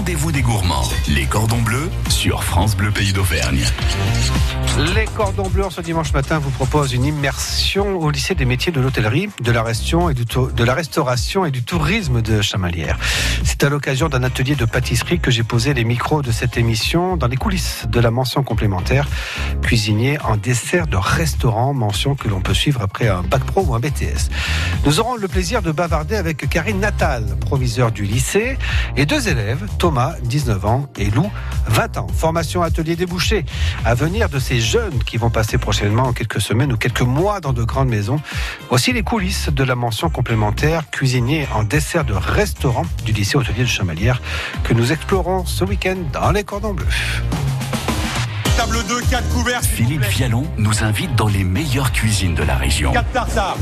rendez-vous des gourmands. Les cordons bleus sur France Bleu Pays d'Auvergne. Les cordons bleus ce dimanche matin vous propose une immersion au lycée des métiers de l'hôtellerie, de la restauration et du, tourisme de Chamalières. C'est à l'occasion d'un atelier de pâtisserie que j'ai posé les micros de cette émission dans les coulisses de la mention complémentaire cuisinier en dessert de restaurant, mention que l'on peut suivre après un bac pro ou un BTS. Nous aurons le plaisir de bavarder avec Karine Natal, proviseur du lycée, et deux élèves, Thomas, 19 ans, et Lou, 20 ans. Formation atelier débouché. À venir de ces jeunes qui vont passer prochainement en quelques semaines ou quelques mois dans de grandes maisons. Voici les coulisses de la mention complémentaire cuisinier en dessert de restaurant du lycée hôtelier de Chamalières que nous explorons ce week-end dans les cordons bleus. Table 2, 4 couverts. Philippe Vialon nous invite dans les meilleures cuisines de la région. 4 tartares.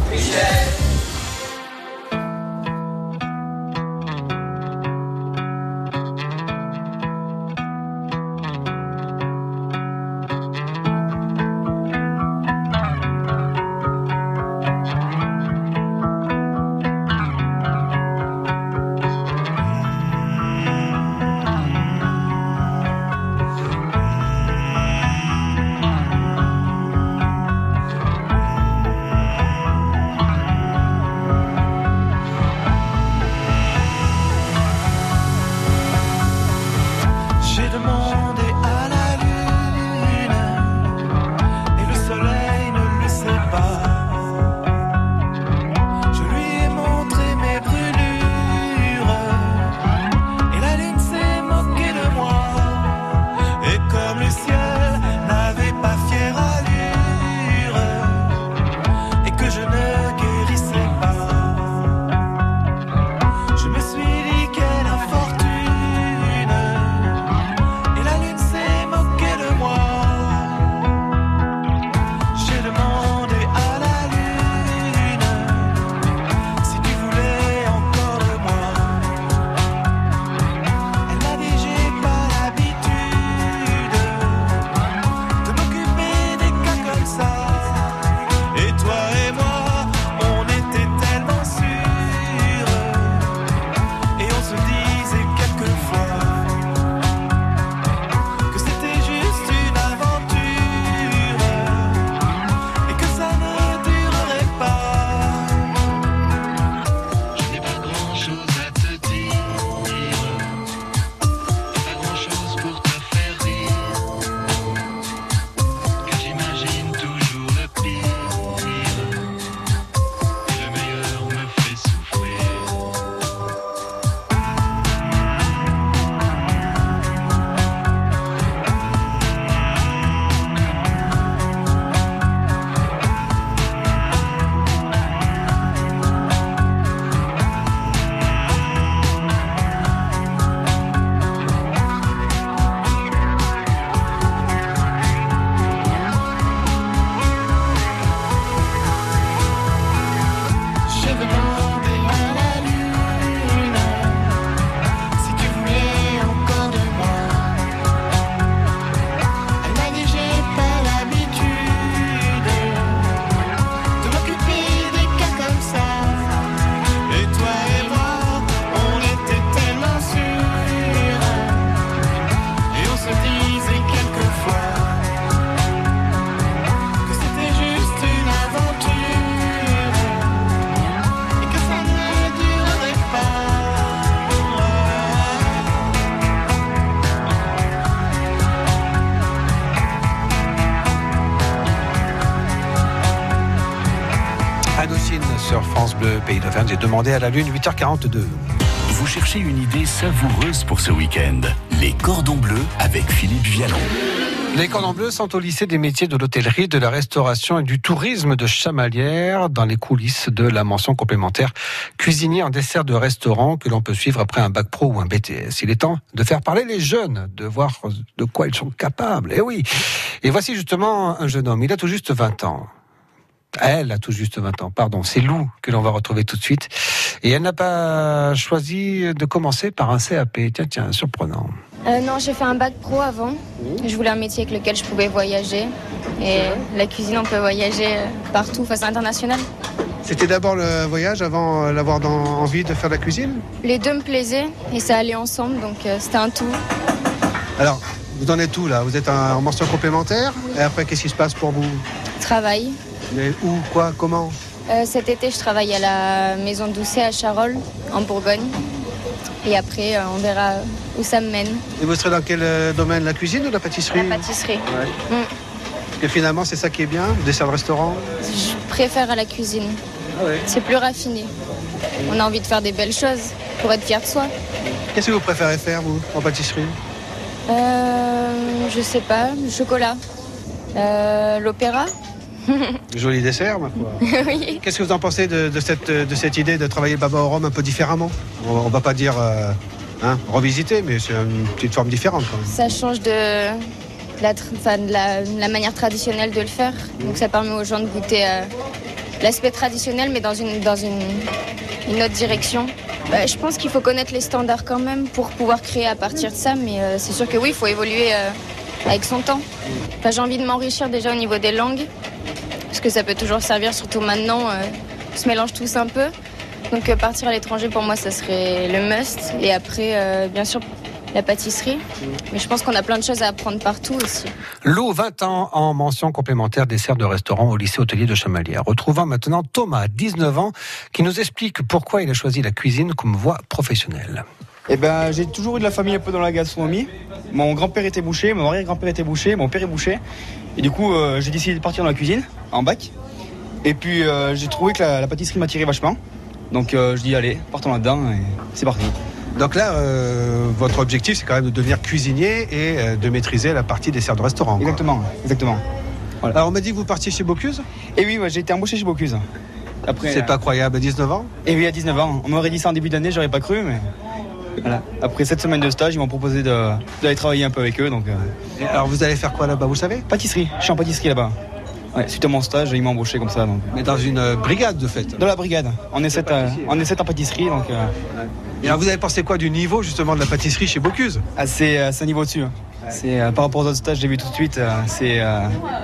Pays. J'ai demandé à la Lune 8h42. Vous cherchez une idée savoureuse pour ce week-end Les cordons bleus avec Philippe Vialon. Les cordons bleus sont au lycée des métiers de l'hôtellerie, de la restauration et du tourisme de Chamalières, dans les coulisses de la mention complémentaire cuisinier en dessert de restaurant que l'on peut suivre après un bac pro ou un BTS. Il est temps de faire parler les jeunes, de voir de quoi ils sont capables. Et eh oui. Et voici justement un jeune homme. Il a tout juste 20 ans. Elle a tout juste 20 ans, pardon. C'est Lou que l'on va retrouver tout de suite. Et elle n'a pas choisi de commencer par un CAP. Tiens, tiens, surprenant. Euh, non, j'ai fait un bac pro avant. Je voulais un métier avec lequel je pouvais voyager. Et la cuisine, on peut voyager euh, partout, face à l'international. C'était d'abord le voyage avant euh, d'avoir envie de faire de la cuisine? Les deux me plaisaient et ça allait ensemble, donc euh, c'était un tout. Alors, vous en êtes où là? Vous êtes en mention complémentaire? Et après, qu'est-ce qui se passe pour vous? Travail. Mais où, quoi, comment Euh, cet été, je travaille à la maison Doucet à Charolles, en Bourgogne. Et après, euh, on verra où ça me mène. Et vous serez dans quel euh, domaine La cuisine ou la pâtisserie La pâtisserie. Ouais. Mm. Parce que finalement, c'est ça qui est bien, dessert de restaurant Je préfère à la cuisine. Ah C'est plus raffiné. On a envie de faire des belles choses pour être fier de soi. Qu'est-ce que vous préférez faire, vous, en pâtisserie Euh, je sais pas, le chocolat. Euh, L'opéra Joli dessert, ma foi. Oui. Qu'est-ce que vous en pensez de, de cette, de cette idée de travailler le baba au rhum un peu différemment? On on va pas dire euh, hein, revisiter, mais c'est une petite forme différente quand même. Ça change de la, enfin, de la, la manière traditionnelle de le faire. Donc ça permet aux gens de goûter euh, l'aspect traditionnel, mais dans une, dans une, une autre direction. Bah, je pense qu'il faut connaître les standards quand même pour pouvoir créer à partir de ça, mais euh, c'est sûr que oui, il faut évoluer euh, avec son temps. Enfin, J'ai envie de m'enrichir déjà au niveau des langues, parce que ça peut toujours servir, surtout maintenant, euh, on se mélange tous un peu. Donc euh, partir à l'étranger, pour moi, ça serait le must. Et après, euh, bien sûr, la pâtisserie. Mais je pense qu'on a plein de choses à apprendre partout aussi. Lou, 20 ans en mention complémentaire dessert de restaurant au lycée hôtelier de Chamalières. Retrouvons maintenant Thomas, 19 ans, qui nous explique pourquoi il a choisi la cuisine comme voie professionnelle. Eh ben, j'ai toujours eu de la famille un peu dans la gastronomie. Mon grand-père était boucher, mon arrière-grand-père était boucher, mon père est boucher. Et du coup, euh, j'ai décidé de partir dans la cuisine, en bac. Et puis, euh, j'ai trouvé que la, la pâtisserie m'attirait vachement. Donc, euh, je dis, allez, partons là-dedans et c'est parti. Donc là, votre objectif, c'est quand même de devenir cuisinier et de maîtriser la partie dessert de restaurant. quoi. Exactement, exactement. Alors, on m'a dit que vous partiez chez Bocuse? Et oui, ouais, j'ai été embauché chez Bocuse. Après, C'est pas croyable, à 19 ans? Et oui, à 19 ans. On m'aurait dit ça en début d'année, j'aurais pas cru, mais. Voilà. Après cette semaine de stage, ils m'ont proposé d'aller travailler un peu avec eux. Donc, euh, Alors, vous allez faire quoi là-bas, vous savez? Pâtisserie, je suis en pâtisserie là-bas. Ouais, suite à mon stage, ils m'ont embauché comme ça. Donc. Mais dans une euh, brigade, de fait. Dans la brigade, on est sept, euh, on est sept en pâtisserie, donc Et alors, vous avez pensé quoi du niveau, justement, de la pâtisserie chez Bocuse? Assez, assez niveau dessus. hein. C'est par rapport aux autres stages, j'ai vu tout de suite, c'est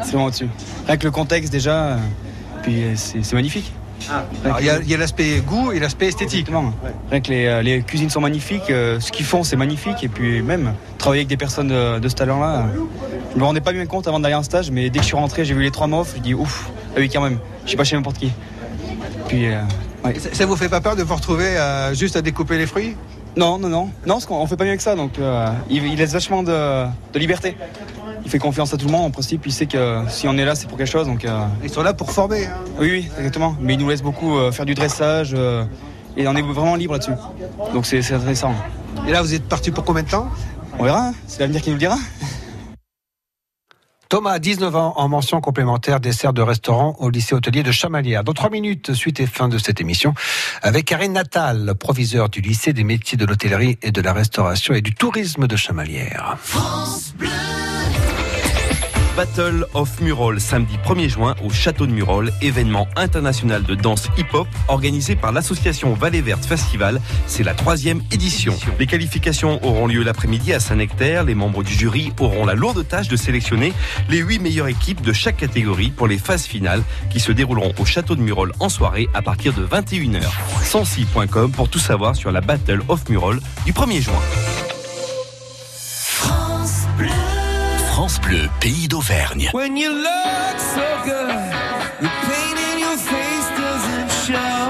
c'est vraiment au-dessus. Rien que le contexte déjà, puis c'est c'est magnifique. Alors, Il y a, l'aspect goût et l'aspect esthétique. Rien que les, euh, les cuisines sont magnifiques, euh, ce qu'ils font c'est magnifique, et puis même travailler avec des personnes de, de ce talent-là, euh, je me rendais pas bien compte avant d'aller en stage, mais dès que je suis rentré, j'ai vu les trois mofs, je dis ouf, ah oui quand même, je suis pas chez n'importe qui. Puis euh, ouais. Ça, ça vous fait pas peur de vous retrouver euh, juste à découper les fruits? Non, non, non. Non, parce qu'on on fait pas mieux que ça. Donc, euh, il, il laisse vachement de, de liberté. Il fait confiance à tout le monde. En principe, il sait que si on est là, c'est pour quelque chose. Donc, euh, Ils sont là pour former. hein. oui, oui, exactement. Mais il nous laisse beaucoup euh, faire du dressage. euh, et on est vraiment libre là-dessus. Donc, c'est c'est intéressant. Et là, vous êtes parti pour combien de temps? On verra. hein. C'est l'avenir qui nous le dira. Thomas, 19 ans, en mention complémentaire dessert de restaurant au lycée hôtelier de Chamalières. Dans trois minutes, suite et fin de cette émission, avec Karine Natal, proviseur du lycée des métiers de l'hôtellerie et de la restauration et du tourisme de Chamalières. Battle of Murol, samedi 1er juin au Château de Murol, événement international de danse hip-hop organisé par l'association Vallée Verte Festival. C'est la troisième édition. Les qualifications auront lieu l'après-midi à Saint-Nectaire. Les membres du jury auront la lourde tâche de sélectionner les huit meilleures équipes de chaque catégorie pour les phases finales qui se dérouleront au Château de Murol en soirée à partir de 21h. 106.com pour tout savoir sur la Battle of Murol du 1er juin. Bleu, pays d'Auvergne. When you look so good, the pain in your face doesn't show.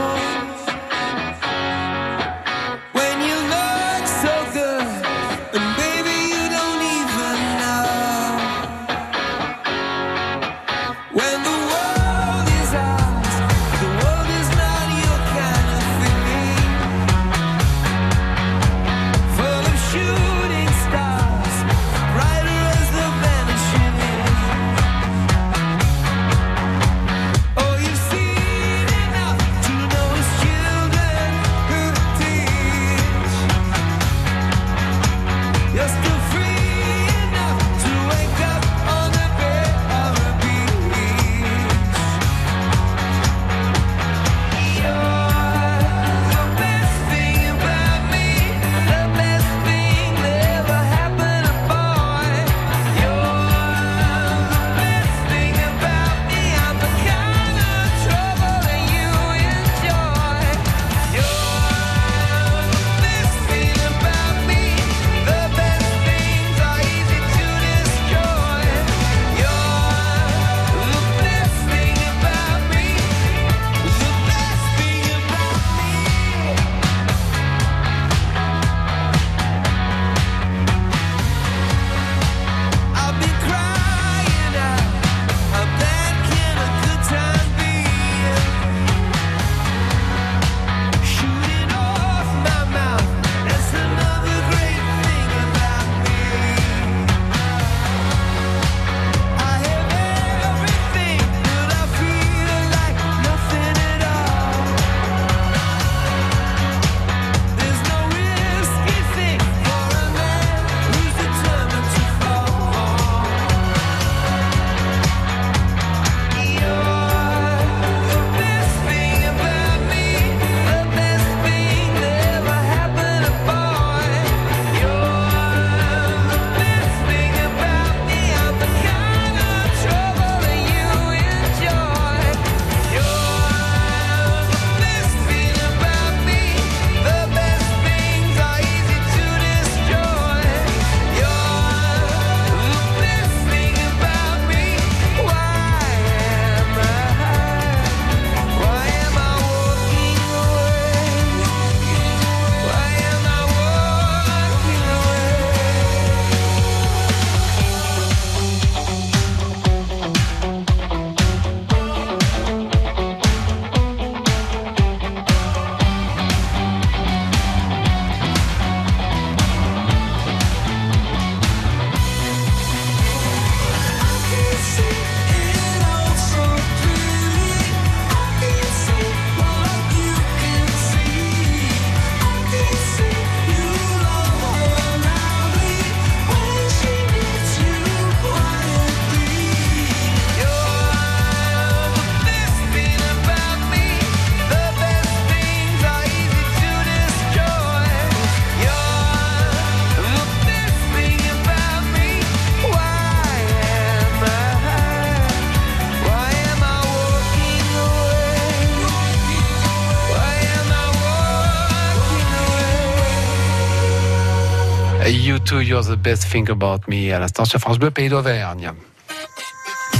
You too, you're the best thing about me. À l'instant sur France Bleu, Pays d'Auvergne.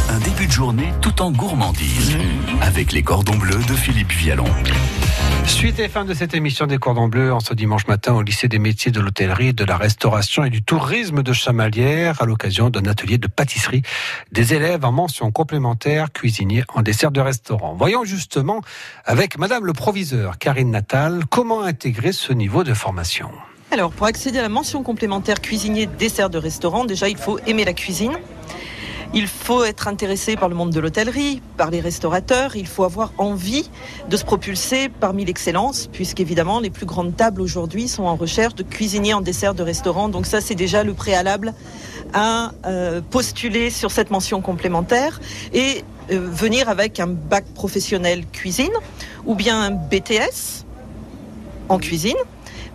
Un début de journée tout en gourmandise. Avec les cordons bleus de Philippe Vialon. Suite et fin de cette émission des Cordons Bleus en ce dimanche matin au lycée des métiers de l'hôtellerie, de la restauration et du tourisme de Chamalières à l'occasion d'un atelier de pâtisserie des élèves en mention complémentaire cuisinier en dessert de restaurant. Voyons justement avec madame le proviseur Karine Natal comment intégrer ce niveau de formation. Alors, pour accéder à la mention complémentaire cuisinier dessert de restaurant, déjà, il faut aimer la cuisine. Il faut être intéressé par le monde de l'hôtellerie, par les restaurateurs. Il faut avoir envie de se propulser parmi l'excellence, puisqu'évidemment, les plus grandes tables aujourd'hui sont en recherche de cuisiniers en dessert de restaurant. Donc ça, c'est déjà le préalable à euh, postuler sur cette mention complémentaire et euh, venir avec un bac professionnel cuisine ou bien un BTS en cuisine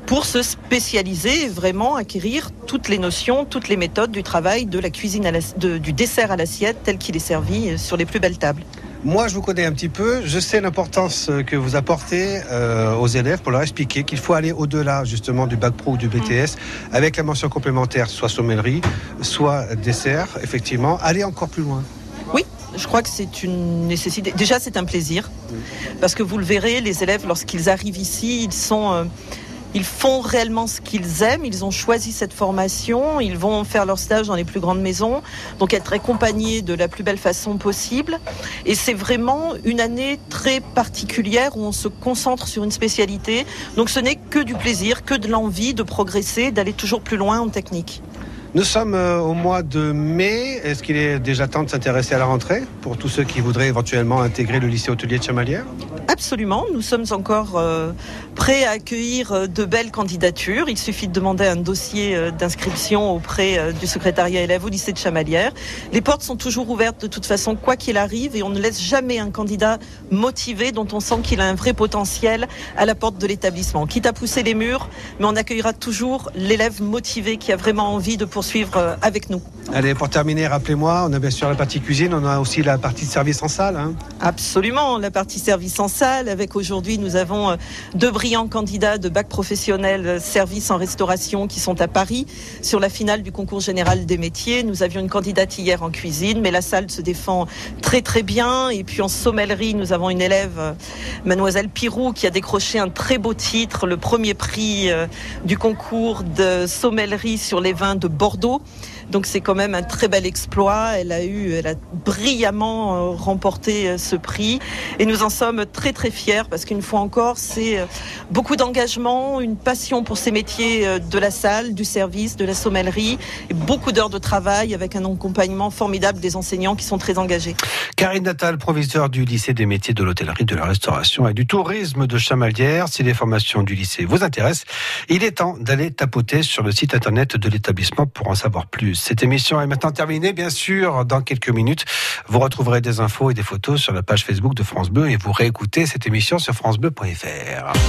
pour se spécialiser et vraiment acquérir toutes les notions, toutes les méthodes du travail de la cuisine à la- de- du dessert à l'assiette tel qu'il est servi euh, sur les plus belles tables. Moi, je vous connais un petit peu. Je sais l'importance que vous apportez euh, aux élèves pour leur expliquer qu'il faut aller au-delà justement du bac pro ou du BTS avec la mention complémentaire, soit sommellerie, soit dessert. Effectivement, aller encore plus loin. Oui, je crois que c'est une nécessité. Déjà, c'est un plaisir parce que vous le verrez, les élèves, lorsqu'ils arrivent ici, ils sont euh, ils font réellement ce qu'ils aiment, ils ont choisi cette formation, ils vont faire leur stage dans les plus grandes maisons, donc être accompagnés de la plus belle façon possible. Et c'est vraiment une année très particulière où on se concentre sur une spécialité. Donc ce n'est que du plaisir, que de l'envie de progresser, d'aller toujours plus loin en technique. Nous sommes euh, au mois de mai. Est-ce qu'il est déjà temps de s'intéresser à la rentrée pour tous ceux qui voudraient éventuellement intégrer le lycée hôtelier de Chamalières? Absolument, nous sommes encore euh, prêts à accueillir euh, de belles candidatures. Il suffit de demander un dossier d'inscription auprès du secrétariat élève au lycée de Chamalières. Les portes sont toujours ouvertes de toute façon, quoi qu'il arrive, et on ne laisse jamais un candidat motivé dont on sent qu'il a un vrai potentiel à la porte de l'établissement. Quitte à pousser les murs, mais on accueillera toujours l'élève motivé qui a vraiment envie de poursuivre euh, avec nous. Allez, pour terminer, rappelez-moi, on a bien sûr la partie cuisine, on a aussi la partie de service en salle. hein. Absolument, la partie service en salle, avec aujourd'hui nous avons euh, deux brillants candidats de bac professionnel euh, service en restauration qui sont à Paris sur la finale du concours général des métiers. Nous avions une candidate hier en cuisine, mais la salle se défend très très bien. Et puis en sommellerie, nous avons une élève, euh, mademoiselle Pirou, qui a décroché un très beau titre, le premier prix du concours de sommellerie sur les vins de Bordeaux. Donc c'est quand même un très bel exploit. Elle a eu, elle a brillamment euh, remporté euh, ce prix et nous en sommes très très fiers parce qu'une fois encore, c'est euh, beaucoup d'engagement, une passion pour ces métiers de la salle, du service, de la sommellerie et beaucoup d'heures de travail avec un accompagnement formidable des enseignants qui sont très engagés. Karine Natal, proviseur du lycée des métiers de l'hôtellerie, de la restauration et du tourisme de Chamalières. Si les formations du lycée vous intéressent, il est temps d'aller tapoter sur le site internet de l'établissement pour en savoir plus. Cette émission est maintenant terminée, bien sûr. Dans quelques minutes, vous retrouverez des infos et des photos sur la page Facebook de France Bleu et vous réécoutez cette émission sur francebleu.fr.